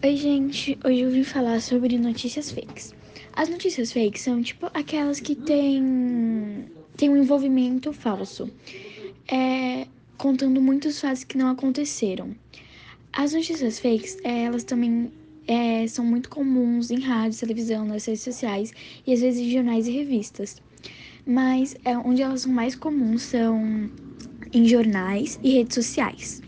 Oi, gente. Hoje eu vim falar sobre notícias fakes. As notícias fakes são tipo aquelas que têm tem um envolvimento falso, é, contando muitos fatos que não aconteceram. As notícias fakes, é, elas também é, são muito comuns em rádio, televisão, nas redes sociais e às vezes em jornais e revistas. Mas é, onde elas são mais comuns são em jornais e redes sociais.